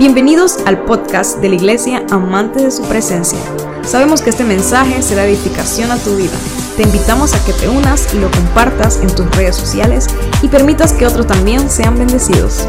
Bienvenidos al podcast de la Iglesia Amante de su Presencia. Sabemos que este mensaje será edificación a tu vida. Te invitamos a que te unas y lo compartas en tus redes sociales y permitas que otros también sean bendecidos.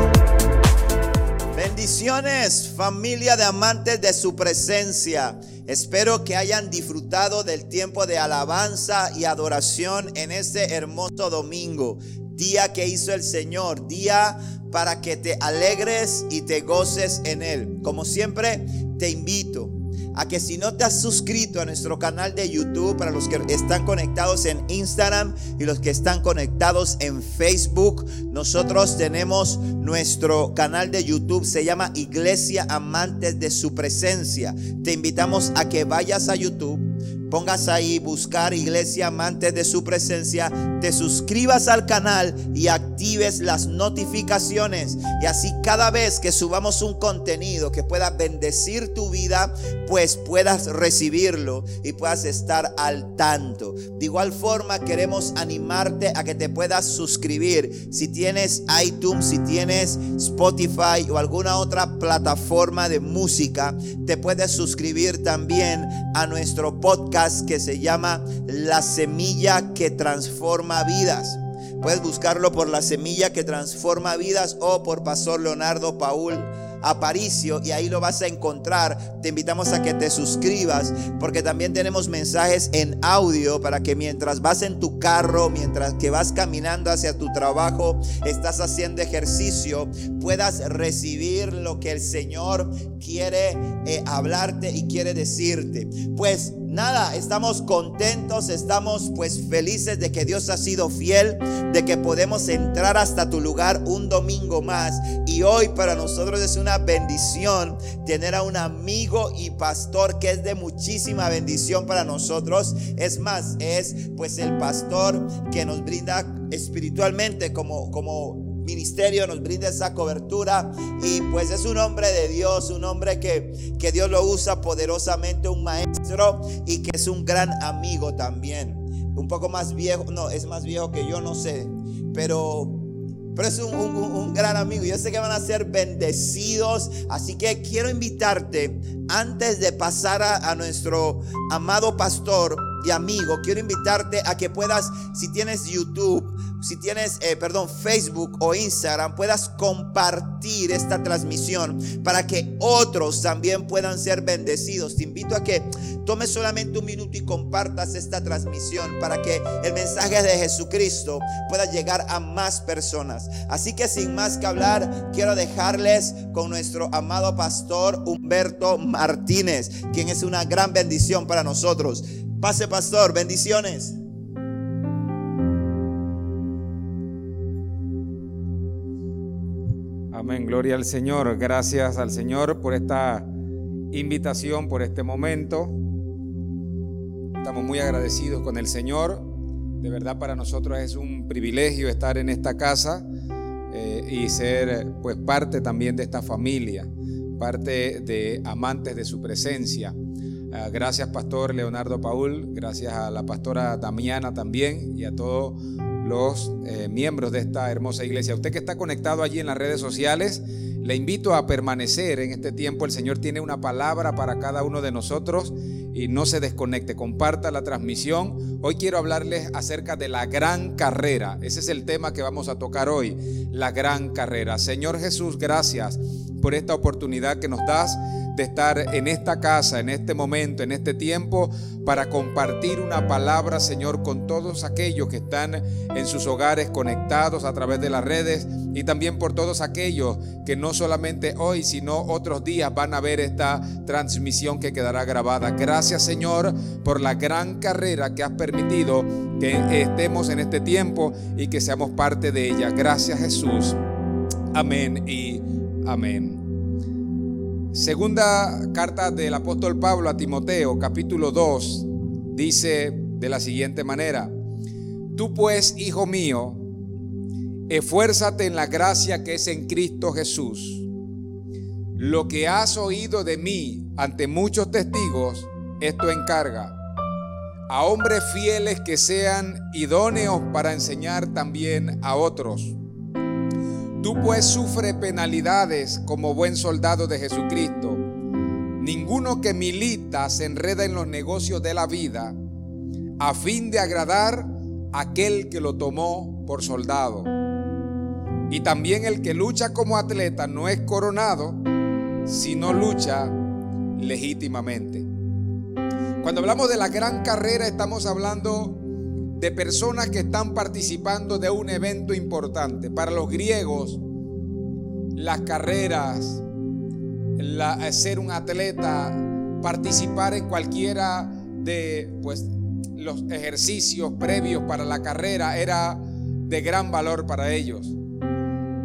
Bendiciones, familia de amantes de su presencia. Espero que hayan disfrutado del tiempo de alabanza y adoración en este hermoso domingo, día que hizo el Señor, día para que te alegres y te goces en Él. Como siempre, te invito a que si no te has suscrito a nuestro canal de YouTube, para los que están conectados en Instagram y los que están conectados en Facebook, nosotros tenemos nuestro canal de YouTube, se llama Iglesia Amantes de su Presencia. Te invitamos a que vayas a YouTube pongas ahí buscar iglesia amantes de su presencia, te suscribas al canal y actives las notificaciones. Y así cada vez que subamos un contenido que pueda bendecir tu vida, pues puedas recibirlo y puedas estar al tanto. De igual forma queremos animarte a que te puedas suscribir. Si tienes iTunes, si tienes Spotify o alguna otra plataforma de música, te puedes suscribir también a nuestro podcast que se llama La Semilla que Transforma Vidas. Puedes buscarlo por La Semilla que Transforma Vidas o por Pastor Leonardo Paul Aparicio y ahí lo vas a encontrar. Te invitamos a que te suscribas porque también tenemos mensajes en audio para que mientras vas en tu carro, mientras que vas caminando hacia tu trabajo, estás haciendo ejercicio, puedas recibir lo que el Señor quiere eh, hablarte y quiere decirte. Pues nada, estamos contentos, estamos pues felices de que Dios ha sido fiel, de que podemos entrar hasta tu lugar un domingo más. Y hoy para nosotros es una bendición tener a un amigo y pastor que es de muchísima bendición para nosotros. Es más, es pues el pastor que nos brinda espiritualmente como, como ministerio nos brinda esa cobertura y pues es un hombre de Dios, un hombre que, que Dios lo usa poderosamente, un maestro y que es un gran amigo también. Un poco más viejo, no, es más viejo que yo, no sé, pero pero es un, gran amigo. Yo sé que van a ser bendecidos. Así que quiero invitarte, antes de pasar a nuestro amado pastor y amigo, quiero invitarte a que puedas, si tienes YouTube, si tienes, eh, perdón, Facebook o Instagram, puedas compartir esta transmisión para que otros también puedan ser bendecidos. Te invito a que tomes solamente un minuto y compartas esta transmisión para que el mensaje de Jesucristo pueda llegar a más personas. Así que sin más que hablar, quiero dejarles con nuestro amado pastor Humberto Martínez, quien es una gran bendición para nosotros. Pase, pastor, bendiciones. Amén, gloria al Señor. Gracias al Señor por esta invitación, por este momento. Estamos muy agradecidos con el Señor. De verdad para nosotros es un privilegio estar en esta casa eh, y ser pues parte también de esta familia, parte de amantes de su presencia. Ah, gracias Pastor Leonardo Paul, gracias a la pastora Damiana también y a todos los eh, miembros de esta hermosa iglesia. Usted que está conectado allí en las redes sociales, le invito a permanecer en este tiempo. El Señor tiene una palabra para cada uno de nosotros y no se desconecte. Comparta la transmisión. Hoy quiero hablarles acerca de la gran carrera. Ese es el tema que vamos a tocar hoy, la gran carrera. Señor Jesús, gracias por esta oportunidad que nos das de estar en esta casa, en este momento, en este tiempo, para compartir una palabra, Señor, con todos aquellos que están en sus hogares conectados a través de las redes y también por todos aquellos que no solamente hoy, sino otros días van a ver esta transmisión que quedará grabada. Gracias, Señor, por la gran carrera que has permitido que estemos en este tiempo y que seamos parte de ella. Gracias, Jesús. Amén y amén. Segunda carta del apóstol Pablo a Timoteo, capítulo 2, dice de la siguiente manera, Tú pues, hijo mío, esfuérzate en la gracia que es en Cristo Jesús. Lo que has oído de mí ante muchos testigos, esto encarga a hombres fieles que sean idóneos para enseñar también a otros. Tú pues sufre penalidades como buen soldado de Jesucristo. Ninguno que milita se enreda en los negocios de la vida a fin de agradar a aquel que lo tomó por soldado. Y también el que lucha como atleta no es coronado, sino lucha legítimamente. Cuando hablamos de la gran carrera estamos hablando de personas que están participando de un evento importante. Para los griegos, las carreras, ser un atleta, participar en cualquiera de pues, los ejercicios previos para la carrera era de gran valor para ellos.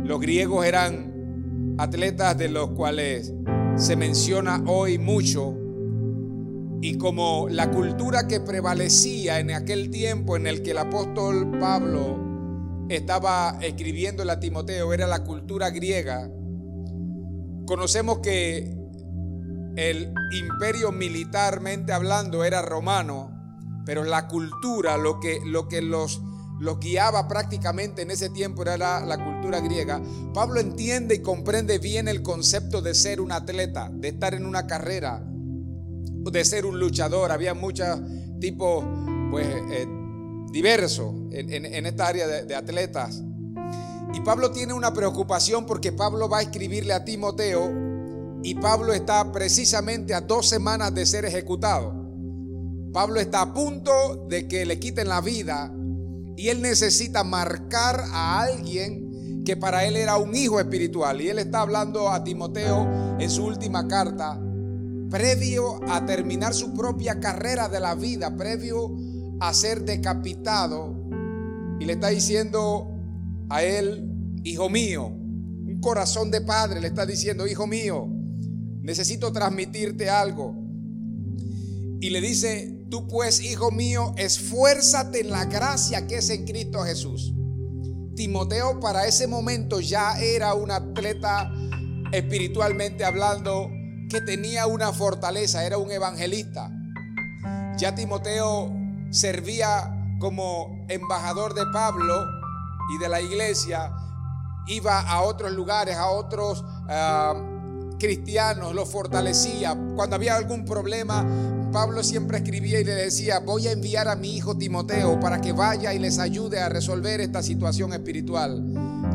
Los griegos eran atletas de los cuales se menciona hoy mucho y como la cultura que prevalecía en aquel tiempo en el que el apóstol Pablo estaba escribiendo a Timoteo era la cultura griega, conocemos que el imperio militarmente hablando era romano, pero la cultura, lo que, lo que los, los guiaba prácticamente en ese tiempo era la, la cultura griega. Pablo entiende y comprende bien el concepto de ser un atleta, de estar en una carrera, de ser un luchador. Había muchos tipos, pues, eh, diversos en, esta área de, de atletas. Y Pablo tiene una preocupación porque Pablo va a escribirle a Timoteo y Pablo está precisamente a dos semanas de ser ejecutado. Pablo está a punto de que le quiten la vida y él necesita marcar a alguien que para él era un hijo espiritual. Y él está hablando a Timoteo en su última carta, previo a terminar su propia carrera de la vida, previo a ser decapitado. Y le está diciendo a él, hijo mío, un corazón de padre le está diciendo, hijo mío, necesito transmitirte algo. Y le dice, Tú pues, hijo mío, esfuérzate en la gracia que es en Cristo Jesús. Timoteo para ese momento ya era un atleta espiritualmente hablando que tenía una fortaleza, era un evangelista. Ya Timoteo servía como embajador de Pablo y de la iglesia, iba a otros lugares, a otros ah, cristianos, los fortalecía. Cuando había algún problema, Pablo siempre escribía y le decía, voy a enviar a mi hijo Timoteo para que vaya y les ayude a resolver esta situación espiritual.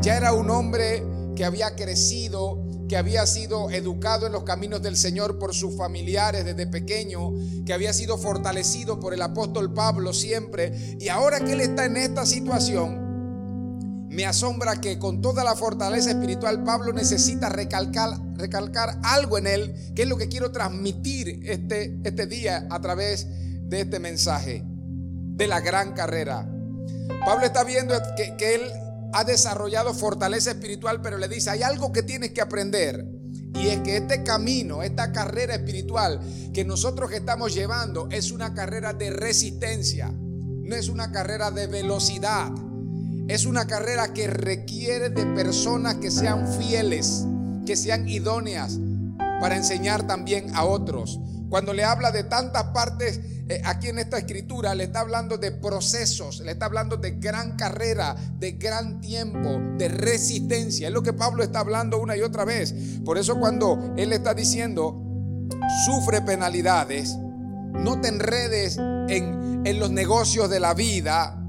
Ya era un hombre que había crecido, que había sido educado en los caminos del Señor por sus familiares desde pequeño, que había sido fortalecido por el apóstol Pablo siempre. Y ahora que él está en esta situación, me asombra que con toda la fortaleza espiritual Pablo necesita recalcar, algo en él, que es lo que quiero transmitir este, este día a través de este mensaje, de la gran carrera. Pablo está viendo que él ha desarrollado fortaleza espiritual, pero le dice, hay algo que tienes que aprender. Y es que este camino, esta carrera espiritual que nosotros estamos llevando es una carrera de resistencia, no es una carrera de velocidad. Es una carrera que requiere de personas que sean fieles, que sean idóneas para enseñar también a otros. Cuando le habla de tantas partes aquí en esta escritura, le está hablando de procesos, le está hablando de gran carrera, de gran tiempo, de resistencia. Es lo que Pablo está hablando una y otra vez. Por eso cuando él está diciendo, sufre penalidades, no te enredes en, en los negocios de la vida,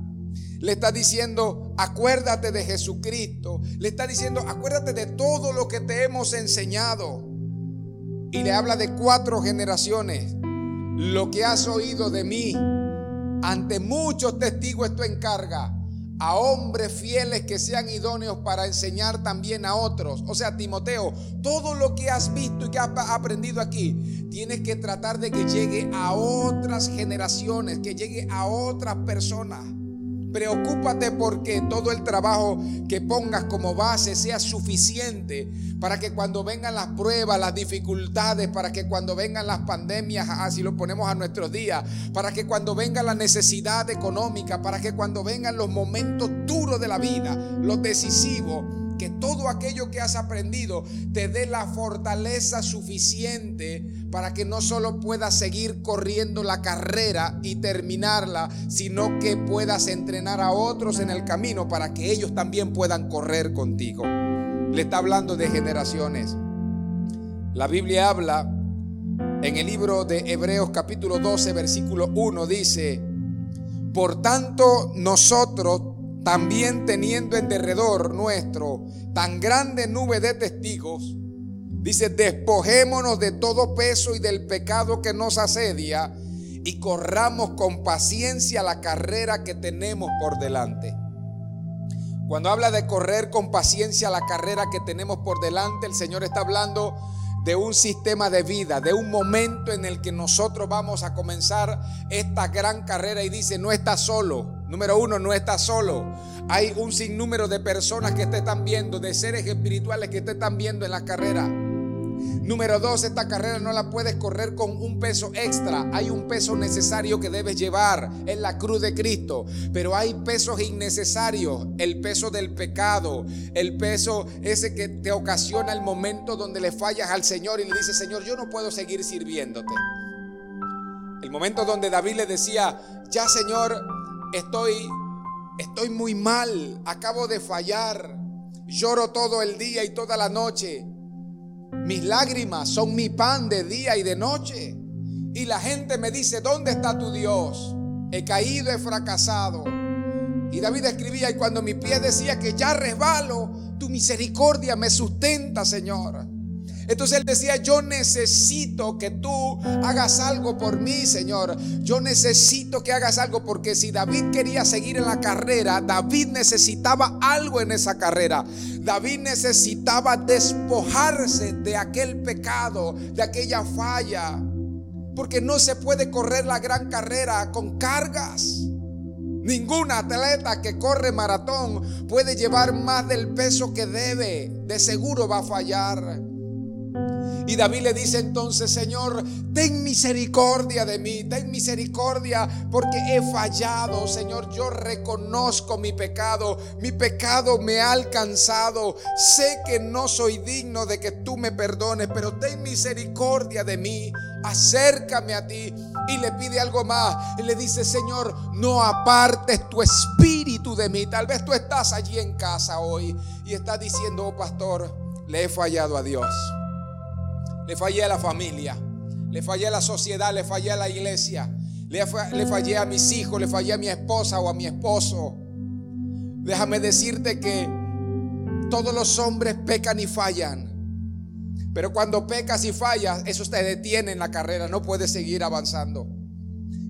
le está diciendo, acuérdate de Jesucristo. Le está diciendo, acuérdate de todo lo que te hemos enseñado. Y le habla de cuatro generaciones. Lo que has oído de mí, ante muchos testigos esto encarga a hombres fieles que sean idóneos para enseñar también a otros. O sea, Timoteo, todo lo que has visto y que has aprendido aquí, tienes que tratar de que llegue a otras generaciones, que llegue a otras personas. Preocúpate porque todo el trabajo que pongas como base sea suficiente para que cuando vengan las pruebas, las dificultades, para que cuando vengan las pandemias, así lo ponemos a nuestros días, para que cuando venga la necesidad económica, para que cuando vengan los momentos duros de la vida, los decisivos, que todo aquello que has aprendido te dé la fortaleza suficiente para que no solo puedas seguir corriendo la carrera y terminarla, sino que puedas entrenar a otros en el camino para que ellos también puedan correr contigo. le está hablando de generaciones. La Biblia habla en el libro de Hebreos capítulo 12, versículo 1, dice, por tanto nosotros también teniendo en derredor nuestro tan grande nube de testigos, dice, despojémonos de todo peso y del pecado que nos asedia y corramos con paciencia la carrera que tenemos por delante. Cuando habla de correr con paciencia la carrera que tenemos por delante, el Señor está hablando de un sistema de vida, de un momento en el que nosotros vamos a comenzar esta gran carrera y dice, no estás solo. Número uno, no estás solo. Hay un sinnúmero de personas que te están viendo, de seres espirituales que te están viendo en la carrera. Número dos, esta carrera no la puedes correr con un peso extra. Hay un peso necesario que debes llevar en la cruz de Cristo. Pero hay pesos innecesarios. El peso del pecado. El peso ese que te ocasiona el momento donde le fallas al Señor y le dices, Señor, yo no puedo seguir sirviéndote. El momento donde David le decía, ya Señor, estoy, estoy muy mal. Acabo de fallar. Lloro todo el día y toda la noche. Mis lágrimas son mi pan de día y de noche. Y la gente me dice, ¿dónde está tu Dios? He caído, he fracasado. Y David escribía, y cuando mi pie decía que ya resbalo, tu misericordia me sustenta, Señor. Entonces él decía, yo necesito que tú hagas algo por mí, Señor. Yo necesito que hagas algo porque si David quería seguir en la carrera, David necesitaba algo en esa carrera. David necesitaba despojarse de aquel pecado, de aquella falla. Porque no se puede correr la gran carrera con cargas. Ningún atleta que corre maratón puede llevar más del peso que debe. De seguro va a fallar. Y David le dice entonces, Señor, ten misericordia de mí, ten misericordia porque he fallado, Señor, yo reconozco mi pecado, mi pecado me ha alcanzado, sé que no soy digno de que tú me perdones, pero ten misericordia de mí, acércame a ti. Y le pide algo más, y le dice, Señor, no apartes tu espíritu de mí. Tal vez tú estás allí en casa hoy y estás diciendo, oh pastor, le he fallado a Dios. Le fallé a la familia, le fallé a la sociedad, le fallé a la iglesia, le, fallé a mis hijos, le fallé a mi esposa o a mi esposo. Déjame decirte que todos los hombres pecan y fallan. Pero cuando pecas y fallas, eso te detiene en la carrera, no puedes seguir avanzando.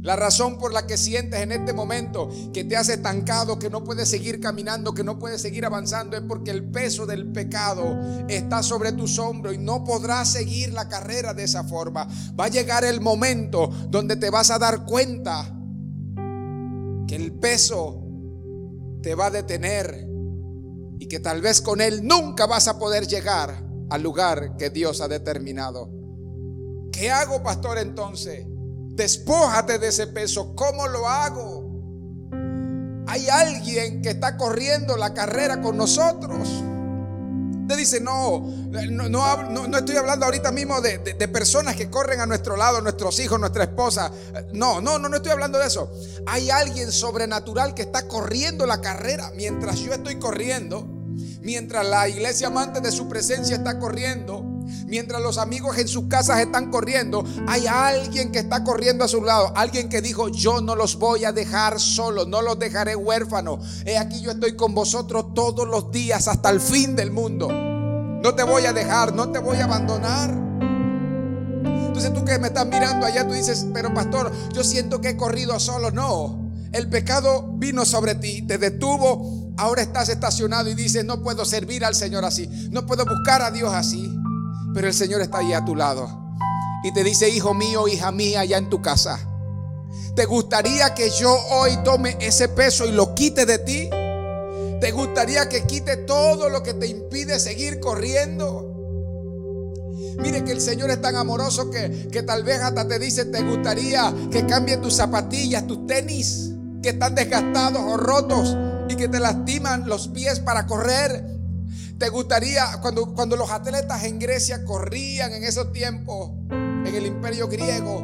La razón por la que sientes en este momento que te has estancado, que no puedes seguir caminando, que no puedes seguir avanzando, es porque el peso del pecado está sobre tus hombros y no podrás seguir la carrera de esa forma. Va a llegar el momento donde te vas a dar cuenta que el peso te va a detener y que tal vez con él nunca vas a poder llegar al lugar que Dios ha determinado. ¿Qué hago, pastor, entonces? Despójate de ese peso. ¿Cómo lo hago? Hay alguien que está corriendo la carrera con nosotros. Usted dice, no, no, estoy hablando ahorita mismo de, de, personas que corren a nuestro lado, nuestros hijos, nuestra esposa. No, no, no, no estoy hablando de eso. Hay alguien sobrenatural que está corriendo la carrera mientras yo estoy corriendo, mientras la iglesia amante de su presencia está corriendo. Mientras los amigos en sus casas están corriendo, hay alguien que está corriendo a su lado. Alguien que dijo, yo no los voy a dejar solos, no los dejaré huérfanos. He aquí yo estoy con vosotros todos los días hasta el fin del mundo. No te voy a dejar, no te voy a abandonar. Entonces tú que me estás mirando allá, tú dices, pero pastor, yo siento que he corrido solo. No, el pecado vino sobre ti, te detuvo, ahora estás estacionado y dices, no puedo servir al Señor así, no puedo buscar a Dios así. Pero el Señor está ahí a tu lado. Y te dice, hijo mío, hija mía, allá en tu casa. ¿Te gustaría que yo hoy tome ese peso y lo quite de ti? ¿Te gustaría que quite todo lo que te impide seguir corriendo? Mire que el Señor es tan amoroso que, que tal vez hasta te dice, te gustaría que cambie tus zapatillas, tus tenis, que están desgastados o rotos y que te lastiman los pies para correr. ¿Te gustaría, cuando, cuando los atletas en Grecia corrían en esos tiempos, en el imperio griego,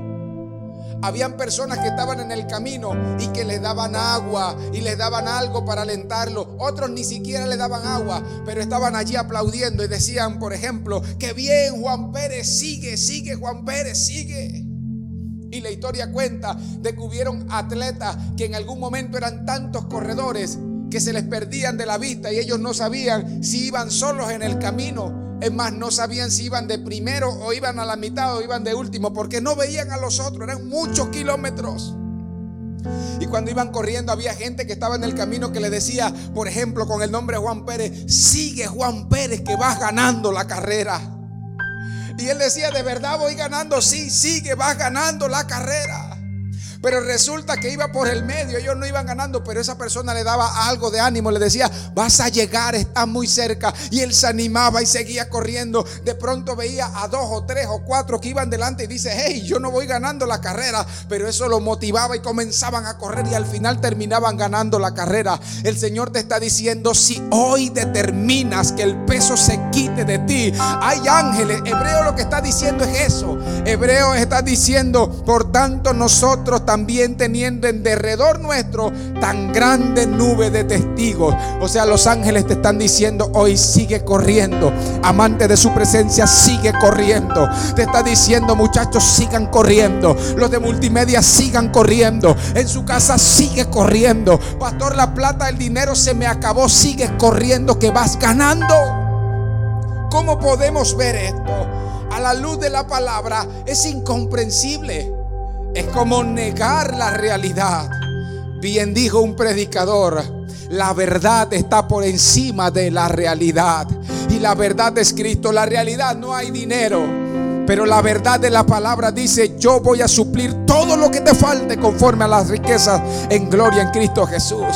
Habían personas que estaban en el camino y que les daban agua y les daban algo para alentarlo. Otros ni siquiera le daban agua, pero estaban allí aplaudiendo y decían, por ejemplo, que bien Juan Pérez sigue, sigue Juan Pérez, sigue. Y la historia cuenta de que hubieron atletas que en algún momento eran tantos corredores que se les perdían de la vista y ellos no sabían si iban solos en el camino. Es más, no sabían si iban de primero o iban a la mitad o iban de último porque no veían a los otros, eran muchos kilómetros. Y cuando iban corriendo había gente que estaba en el camino que le decía, por ejemplo, con el nombre Juan Pérez, sigue Juan Pérez que vas ganando la carrera. Y él decía, de verdad voy ganando, sí, sigue, vas ganando la carrera. Pero resulta que iba por el medio, ellos no iban ganando, pero esa persona le daba algo de ánimo, le decía, vas a llegar, está muy cerca. Y él se animaba y seguía corriendo. De pronto veía a dos o tres o cuatro que iban delante y dice, hey, yo no voy ganando la carrera, pero eso lo motivaba y comenzaban a correr y al final terminaban ganando la carrera. El Señor te está diciendo, si hoy determinas que el peso se quite de ti, hay ángeles. Hebreo lo que está diciendo es eso. Hebreo está diciendo, por tanto nosotros también teniendo en derredor nuestro tan grande nube de testigos. O sea, los ángeles te están diciendo hoy sigue corriendo. Amante de su presencia, sigue corriendo. Te está diciendo muchachos, sigan corriendo. Los de multimedia, sigan corriendo. En su casa, sigue corriendo. Pastor, la plata, el dinero se me acabó. Sigue corriendo que vas ganando. ¿Cómo podemos ver esto? A la luz de la palabra es incomprensible. Es como negar la realidad. Bien dijo un predicador, la verdad está por encima de la realidad. Y la verdad es Cristo. La realidad no hay dinero. Pero la verdad de la palabra dice, yo voy a suplir todo lo que te falte conforme a las riquezas en gloria en Cristo Jesús.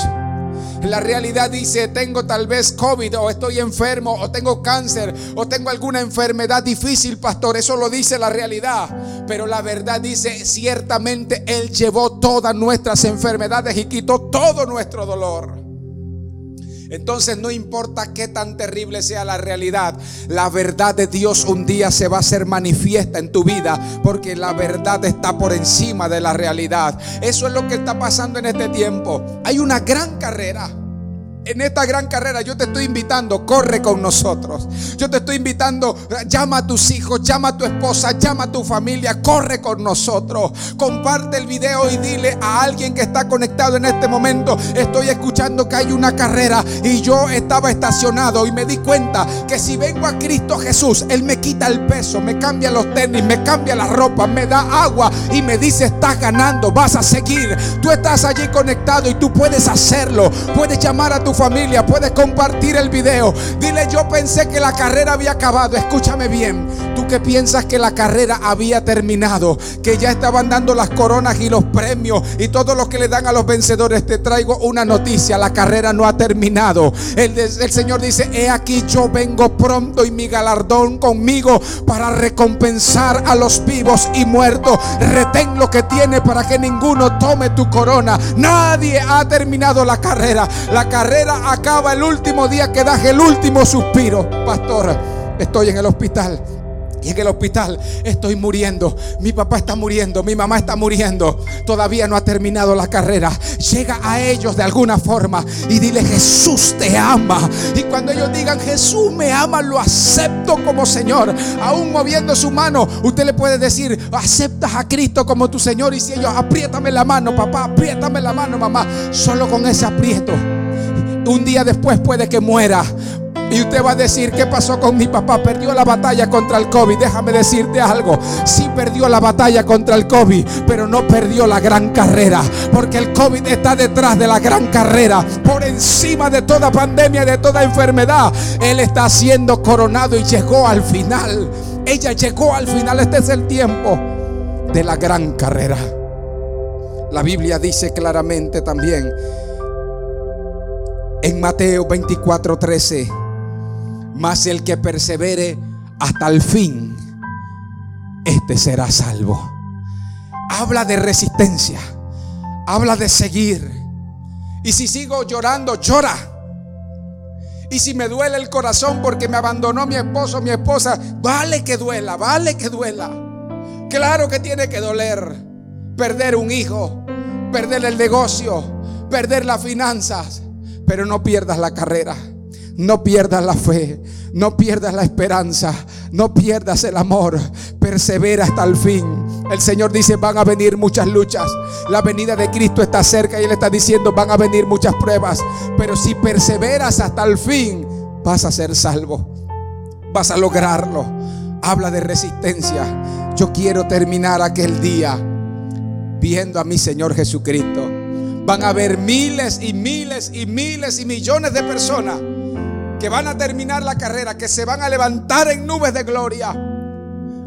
La realidad dice, tengo tal vez COVID o estoy enfermo o tengo cáncer o tengo alguna enfermedad difícil, pastor. Eso lo dice la realidad. Pero la verdad dice, ciertamente Él llevó todas nuestras enfermedades y quitó todo nuestro dolor. Entonces no importa qué tan terrible sea la realidad, la verdad de Dios un día se va a hacer manifiesta en tu vida porque la verdad está por encima de la realidad. Eso es lo que está pasando en este tiempo. Hay una gran carrera en esta gran carrera yo te estoy invitando, corre con nosotros. Yo te estoy invitando, llama a tus hijos, llama a tu esposa, llama a tu familia, corre con nosotros. Comparte el video y dile a alguien que está conectado en este momento, estoy escuchando que hay una carrera y yo estaba estacionado y me di cuenta que si vengo a Cristo Jesús, Él me quita el peso, me cambia los tenis, me cambia la ropa, me da agua y me dice, estás ganando, vas a seguir. Tú estás allí conectado y tú puedes hacerlo. Puedes llamar a tu familia, puedes compartir el video. Dile, yo pensé que la carrera había acabado. Escúchame bien. Tú que piensas que la carrera había terminado, que ya estaban dando las coronas y los premios y todo lo que le dan a los vencedores. Te traigo una noticia. La carrera no ha terminado. El, Señor dice, he aquí yo vengo pronto y mi galardón conmigo para recompensar a los vivos y muertos. Retén lo que tiene para que ninguno tome tu corona. Nadie ha terminado la carrera. La carrera acaba el último día que das el último suspiro. Pastor, estoy en el hospital. Y en el hospital estoy muriendo. Mi papá está muriendo. Mi mamá está muriendo. Todavía no ha terminado la carrera. Llega a ellos de alguna forma y dile Jesús te ama. Y cuando ellos digan Jesús me ama, lo acepto como Señor. Aún moviendo su mano, usted le puede decir aceptas a Cristo como tu Señor. Y si ellos apriétame la mano, papá, apriétame la mano, mamá. Solo con ese aprieto un día después puede que muera. Y usted va a decir, ¿qué pasó con mi papá? Perdió la batalla contra el COVID. Déjame decirte algo. Sí perdió la batalla contra el COVID, pero no perdió la gran carrera. Porque el COVID está detrás de la gran carrera. Por encima de toda pandemia, de toda enfermedad. Él está siendo coronado y llegó al final. Ella llegó al final. Este es el tiempo de la gran carrera. La Biblia dice claramente también en Mateo 24, 13. Mas el que persevere hasta el fin, este será salvo. Habla de resistencia. Habla de seguir. Y si sigo llorando, llora. Y si me duele el corazón porque me abandonó mi esposo, mi esposa, vale que duela, vale que duela. Claro que tiene que doler. perder un hijo, perder el negocio, perder las finanzas, pero no pierdas la carrera. No pierdas la fe, no pierdas la esperanza, no pierdas el amor. Persevera hasta el fin. El Señor dice, van a venir muchas luchas. La venida de Cristo está cerca y Él está diciendo, van a venir muchas pruebas. Pero si perseveras hasta el fin, vas a ser salvo. Vas a lograrlo. Habla de resistencia. Yo quiero terminar aquel día viendo a mi Señor Jesucristo. Van a haber miles y miles y miles y millones de personas que van a terminar la carrera, que se van a levantar en nubes de gloria.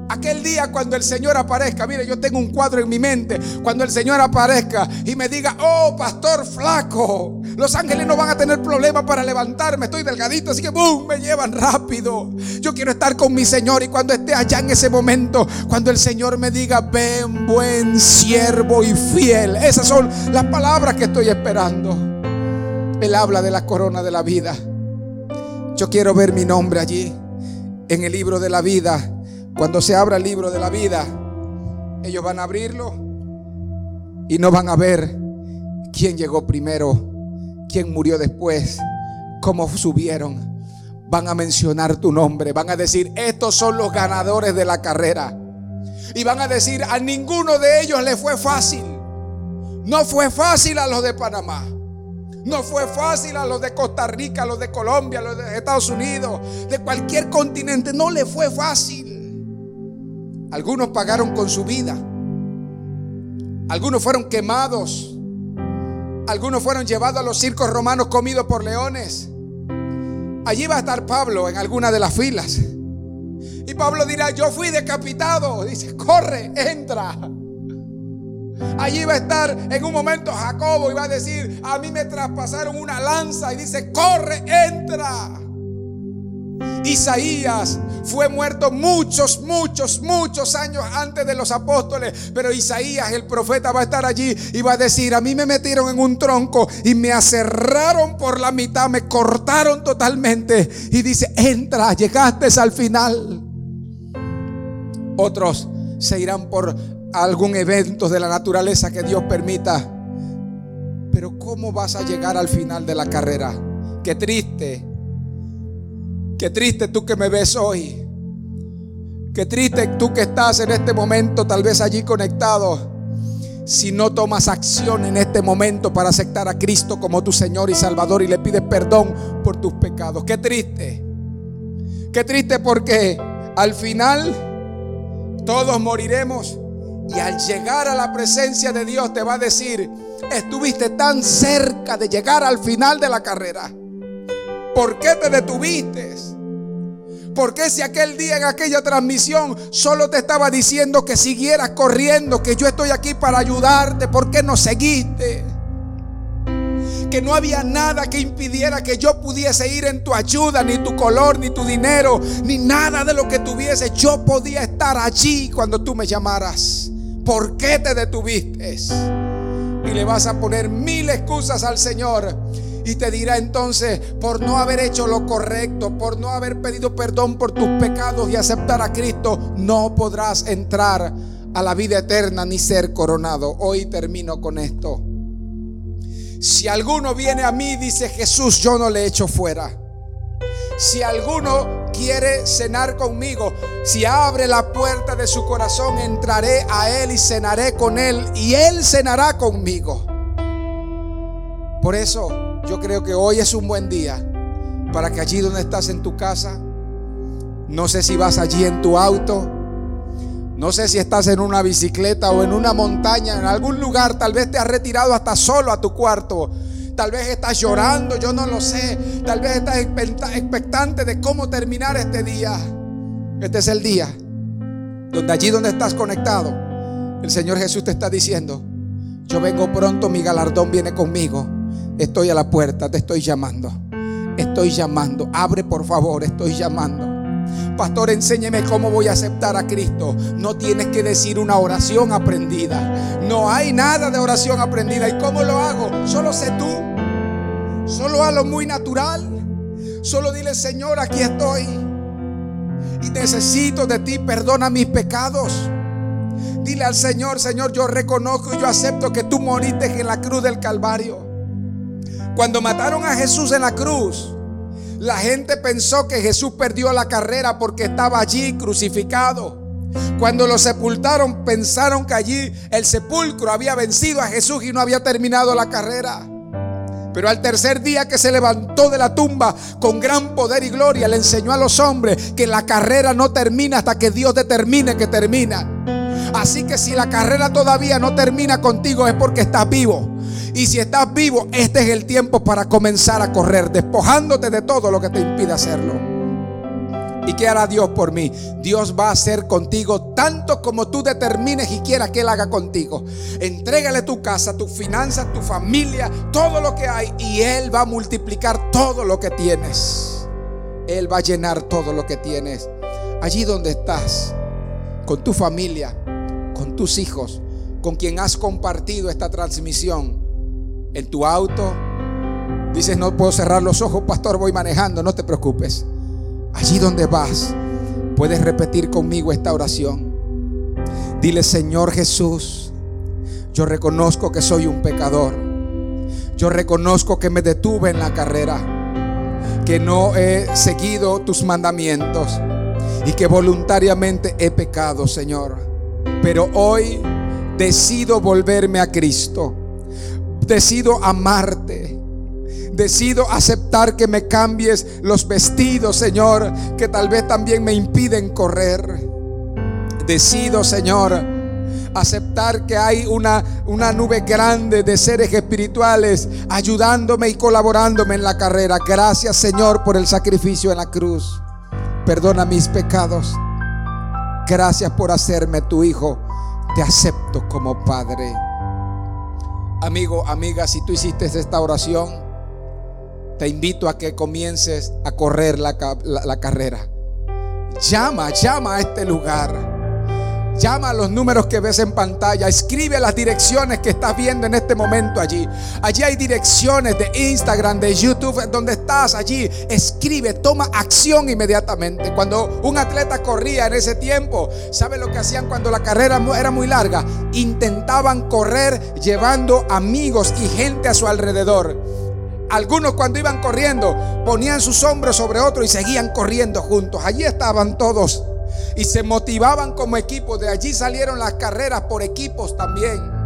Aquel día cuando el Señor aparezca, mire, yo tengo un cuadro en mi mente, cuando el Señor aparezca y me diga, oh, pastor flaco, los ángeles no van a tener problema para levantarme, estoy delgadito, así que, ¡boom!, me llevan rápido. Yo quiero estar con mi Señor y cuando esté allá en ese momento, cuando el Señor me diga, ven, buen siervo y fiel, esas son las palabras que estoy esperando. Él habla de la corona de la vida. Yo quiero ver mi nombre allí, en el libro de la vida. Cuando se abra el libro de la vida, ellos van a abrirlo y no van a ver quién llegó primero, quién murió después, cómo subieron. Van a mencionar tu nombre, van a decir, estos son los ganadores de la carrera. Y van a decir, a ninguno de ellos le fue fácil. No fue fácil a los de Panamá. No fue fácil a los de Costa Rica, a los de Colombia, a los de Estados Unidos, de cualquier continente. No le fue fácil. Algunos pagaron con su vida. Algunos fueron quemados. Algunos fueron llevados a los circos romanos comidos por leones. Allí va a estar Pablo en alguna de las filas. Y Pablo dirá, yo fui decapitado. Dice, corre, entra. Allí va a estar en un momento Jacobo y va a decir, a mí me traspasaron una lanza y dice, corre, entra. Isaías fue muerto muchos, muchos, muchos años antes de los apóstoles. Pero Isaías, el profeta, va a estar allí y va a decir, a mí me metieron en un tronco y me aserraron por la mitad, me cortaron totalmente. Y dice, entra, llegaste al final. Otros se irán por algún evento de la naturaleza que Dios permita. Pero ¿cómo vas a llegar al final de la carrera? Qué triste. Qué triste tú que me ves hoy. Qué triste tú que estás en este momento tal vez allí conectado. Si no tomas acción en este momento para aceptar a Cristo como tu Señor y Salvador y le pides perdón por tus pecados. Qué triste. Qué triste porque al final todos moriremos y al llegar a la presencia de Dios te va a decir, estuviste tan cerca de llegar al final de la carrera. ¿Por qué te detuviste? ¿Por qué si aquel día en aquella transmisión solo te estaba diciendo que siguieras corriendo, que yo estoy aquí para ayudarte? ¿Por qué no seguiste? que no había nada que impidiera que yo pudiese ir en tu ayuda, ni tu color, ni tu dinero, ni nada de lo que tuviese. Yo podía estar allí cuando tú me llamaras. ¿Por qué te detuviste? Y le vas a poner mil excusas al Señor. Y te dirá entonces, por no haber hecho lo correcto, por no haber pedido perdón por tus pecados y aceptar a Cristo, no podrás entrar a la vida eterna ni ser coronado. Hoy termino con esto. Si alguno viene a mí, dice Jesús, yo no le echo fuera. Si alguno quiere cenar conmigo, si abre la puerta de su corazón, entraré a él y cenaré con él y él cenará conmigo. Por eso yo creo que hoy es un buen día para que allí donde estás en tu casa, no sé si vas allí en tu auto, no sé si estás en una bicicleta o en una montaña, en algún lugar, tal vez te has retirado hasta solo a tu cuarto Tal vez estás llorando, yo no lo sé. Tal vez estás expectante de cómo terminar este día. Este es el día donde allí donde estás conectado, el Señor Jesús te está diciendo, yo vengo pronto, mi galardón viene conmigo. Estoy a la puerta, te estoy llamando. Estoy llamando. Abre por favor, estoy llamando. Pastor, enséñeme cómo voy a aceptar a Cristo. No tienes que decir una oración aprendida. No hay nada de oración aprendida. ¿Y cómo lo hago? Solo sé tú. Solo a lo muy natural. Solo dile, Señor, aquí estoy. Y necesito de ti, perdona mis pecados. Dile al Señor, Señor, yo reconozco y yo acepto que tú moriste en la cruz del Calvario. Cuando mataron a Jesús en la cruz, la gente pensó que Jesús perdió la carrera porque estaba allí crucificado. Cuando lo sepultaron pensaron que allí el sepulcro había vencido a Jesús y no había terminado la carrera. Pero al tercer día que se levantó de la tumba con gran poder y gloria, le enseñó a los hombres que la carrera no termina hasta que Dios determine que termina. Así que si la carrera todavía no termina contigo es porque estás vivo. Y si estás vivo, este es el tiempo para comenzar a correr, despojándote de todo lo que te impide hacerlo. ¿Y qué hará Dios por mí? Dios va a hacer contigo tanto como tú determines y quieras que Él haga contigo. Entrégale tu casa, tus finanzas, tu familia, todo lo que hay y Él va a multiplicar todo lo que tienes. Él va a llenar todo lo que tienes. Allí donde estás, con tu familia, con tus hijos, con quien has compartido esta transmisión, en tu auto. Dices, no puedo cerrar los ojos, pastor, voy manejando, no te preocupes. Allí donde vas, puedes repetir conmigo esta oración. Dile, Señor Jesús, yo reconozco que soy un pecador. Yo reconozco que me detuve en la carrera, que no he seguido tus mandamientos y que voluntariamente he pecado, Señor. Pero hoy decido volverme a Cristo. Decido amarte Decido aceptar que me cambies los vestidos, Señor, que tal vez también me impiden correr. Decido, Señor, aceptar que hay una, una nube grande de seres espirituales ayudándome y colaborándome en la carrera. Gracias, Señor, por el sacrificio en la cruz. Perdona mis pecados. Gracias por hacerme tu hijo. Te acepto como Padre. Amigo, amiga, si tú hiciste esta oración, te invito a que comiences a correr la, carrera. Llama, llama a este lugar. Llama a los números que ves en pantalla. Escribe las direcciones que estás viendo en este momento allí. Allí hay direcciones de Instagram, de YouTube, donde estás allí. Escribe, toma acción inmediatamente. Cuando un atleta corría en ese tiempo, ¿sabe lo que hacían cuando la carrera era muy larga? Intentaban correr llevando amigos y gente a su alrededor. Algunos cuando iban corriendo ponían sus hombros sobre otro y seguían corriendo juntos. Allí estaban todos y se motivaban como equipo. De allí salieron las carreras por equipos también.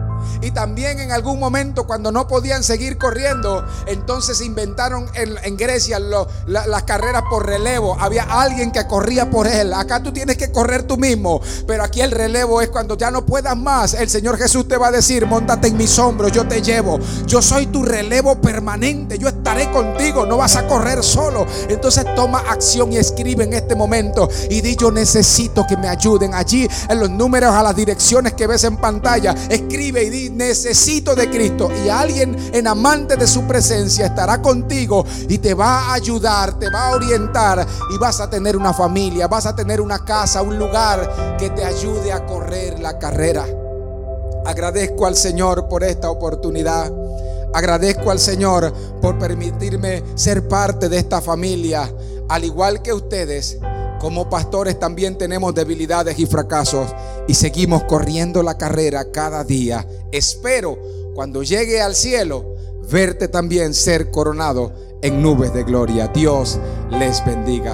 Y también en algún momento cuando no podían seguir corriendo, entonces inventaron en, Grecia las carreras por relevo. Había alguien que corría por él. Acá tú tienes que correr tú mismo. Pero aquí el relevo es cuando ya no puedas más. El Señor Jesús te va a decir, montate en mis hombros, yo te llevo. Yo soy tu relevo permanente. Yo estaré contigo. No vas a correr solo. Entonces toma acción y escribe en este momento. Y di, yo necesito que me ayuden. Allí en los números, a las direcciones que ves en pantalla. Escribe y necesito de Cristo. Y alguien en amante de su presencia estará contigo y te va a ayudar, te va a orientar y vas a tener una familia, vas a tener una casa, un lugar que te ayude a correr la carrera. Agradezco al Señor por esta oportunidad. Agradezco al Señor por permitirme ser parte de esta familia. Al igual que ustedes, como pastores también tenemos debilidades y fracasos y seguimos corriendo la carrera cada día. Espero cuando llegue al cielo verte también ser coronado en nubes de gloria. Dios les bendiga.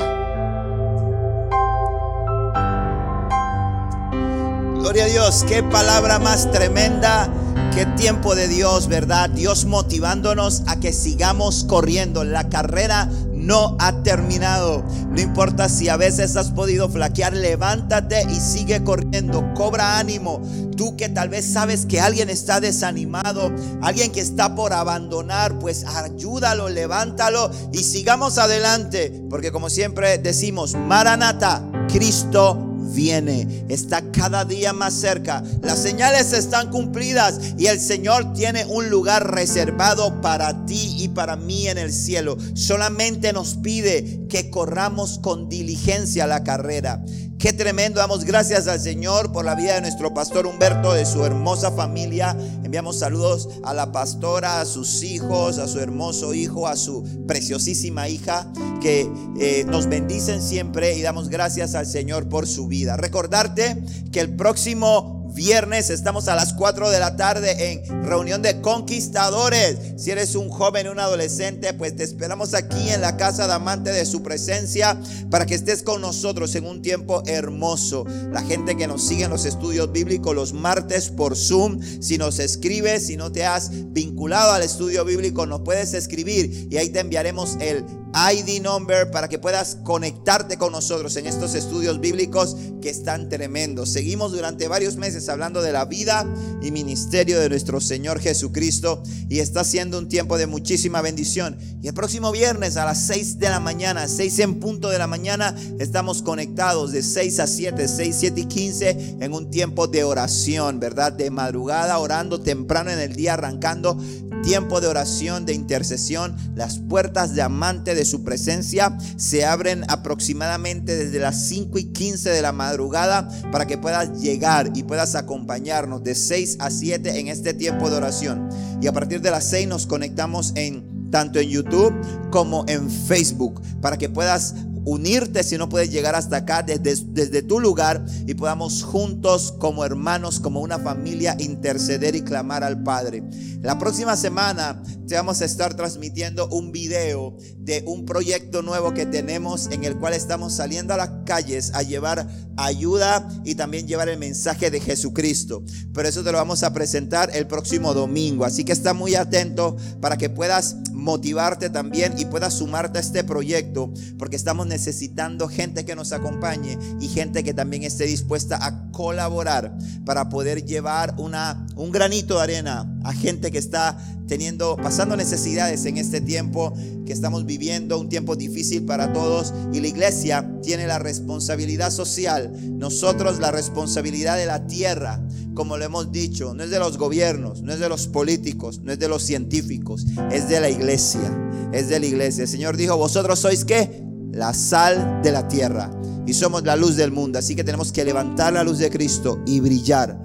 Gloria a Dios, qué palabra más tremenda, qué tiempo de Dios, ¿verdad? Dios motivándonos a que sigamos corriendo la carrera no ha terminado. No importa si a veces has podido flaquear, levántate y sigue corriendo. Cobra ánimo. Tú que tal vez sabes que alguien está desanimado, alguien que está por abandonar, pues ayúdalo, levántalo y sigamos adelante. Porque como siempre decimos, Maranata, Cristo viene, está cada día más cerca. Las señales están cumplidas y el Señor tiene un lugar reservado para ti y para mí en el cielo. Solamente nos pide que corramos con diligencia la carrera. Qué tremendo. Damos gracias al Señor por la vida de nuestro pastor Humberto, de su hermosa familia. Enviamos saludos a la pastora, a sus hijos, a su hermoso hijo, a su preciosísima hija, que eh, nos bendicen siempre y damos gracias al Señor por su vida. Recordarte que el próximo viernes estamos a las 4 de la tarde en reunión de conquistadores. Si eres un joven, un adolescente, pues te esperamos aquí en la casa de amante de su presencia para que estés con nosotros en un tiempo hermoso. La gente que nos sigue en los estudios bíblicos los martes por Zoom, si nos escribes, si no te has vinculado al estudio bíblico, nos puedes escribir y ahí te enviaremos el ID number para que puedas conectarte con nosotros en estos estudios bíblicos que están tremendos. Seguimos durante varios meses hablando de la vida y ministerio de nuestro Señor Jesucristo y está siendo un tiempo de muchísima bendición. Y el próximo viernes a las 6 de la mañana, 6 en punto de la mañana, estamos conectados de 6 a 7, 6, 7 y 15 en un tiempo de oración, ¿verdad? De madrugada, orando temprano en el día, arrancando tiempo de oración, de intercesión, las puertas de amante de su presencia se abren aproximadamente desde las 5 y 15 de la madrugada para que puedas llegar y puedas acompañarnos de 6 a 7 en este tiempo de oración. Y a partir de las 6 nos conectamos en tanto en YouTube como en Facebook para que puedas unirte si no puedes llegar hasta acá desde, desde tu lugar y podamos juntos como hermanos, como una familia interceder y clamar al Padre. La próxima semana te vamos a estar transmitiendo un video de un proyecto nuevo que tenemos en el cual estamos saliendo a las calles a llevar ayuda y también llevar el mensaje de Jesucristo. Pero eso te lo vamos a presentar el próximo domingo. Así que está muy atento para que puedas motivarte también y puedas sumarte a este proyecto porque estamos necesitando gente que nos acompañe y gente que también esté dispuesta a colaborar para poder llevar una, un granito de arena a gente que está teniendo, pasando necesidades en este tiempo que estamos viviendo, un tiempo difícil para todos y la iglesia tiene la responsabilidad social, nosotros la responsabilidad de la tierra, como lo hemos dicho, no es de los gobiernos, no es de los políticos, no es de los científicos, es de la iglesia, es de la iglesia. El Señor dijo, vosotros sois qué? La sal de la tierra y somos la luz del mundo, así que tenemos que levantar la luz de Cristo y brillar.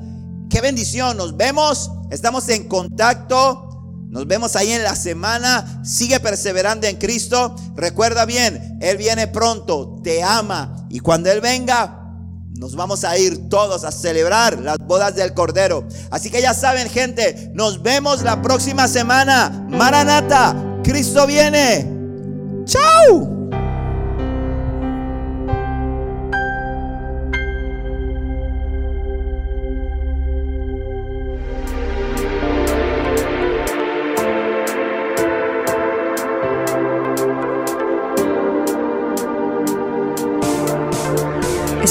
Qué bendición, nos vemos, estamos en contacto. Nos vemos ahí en la semana. Sigue perseverando en Cristo. Recuerda bien, Él viene pronto, te ama. Y cuando Él venga, nos vamos a ir todos a celebrar las bodas del Cordero. Así que ya saben, gente, nos vemos la próxima semana. Maranata, Cristo viene. Chao.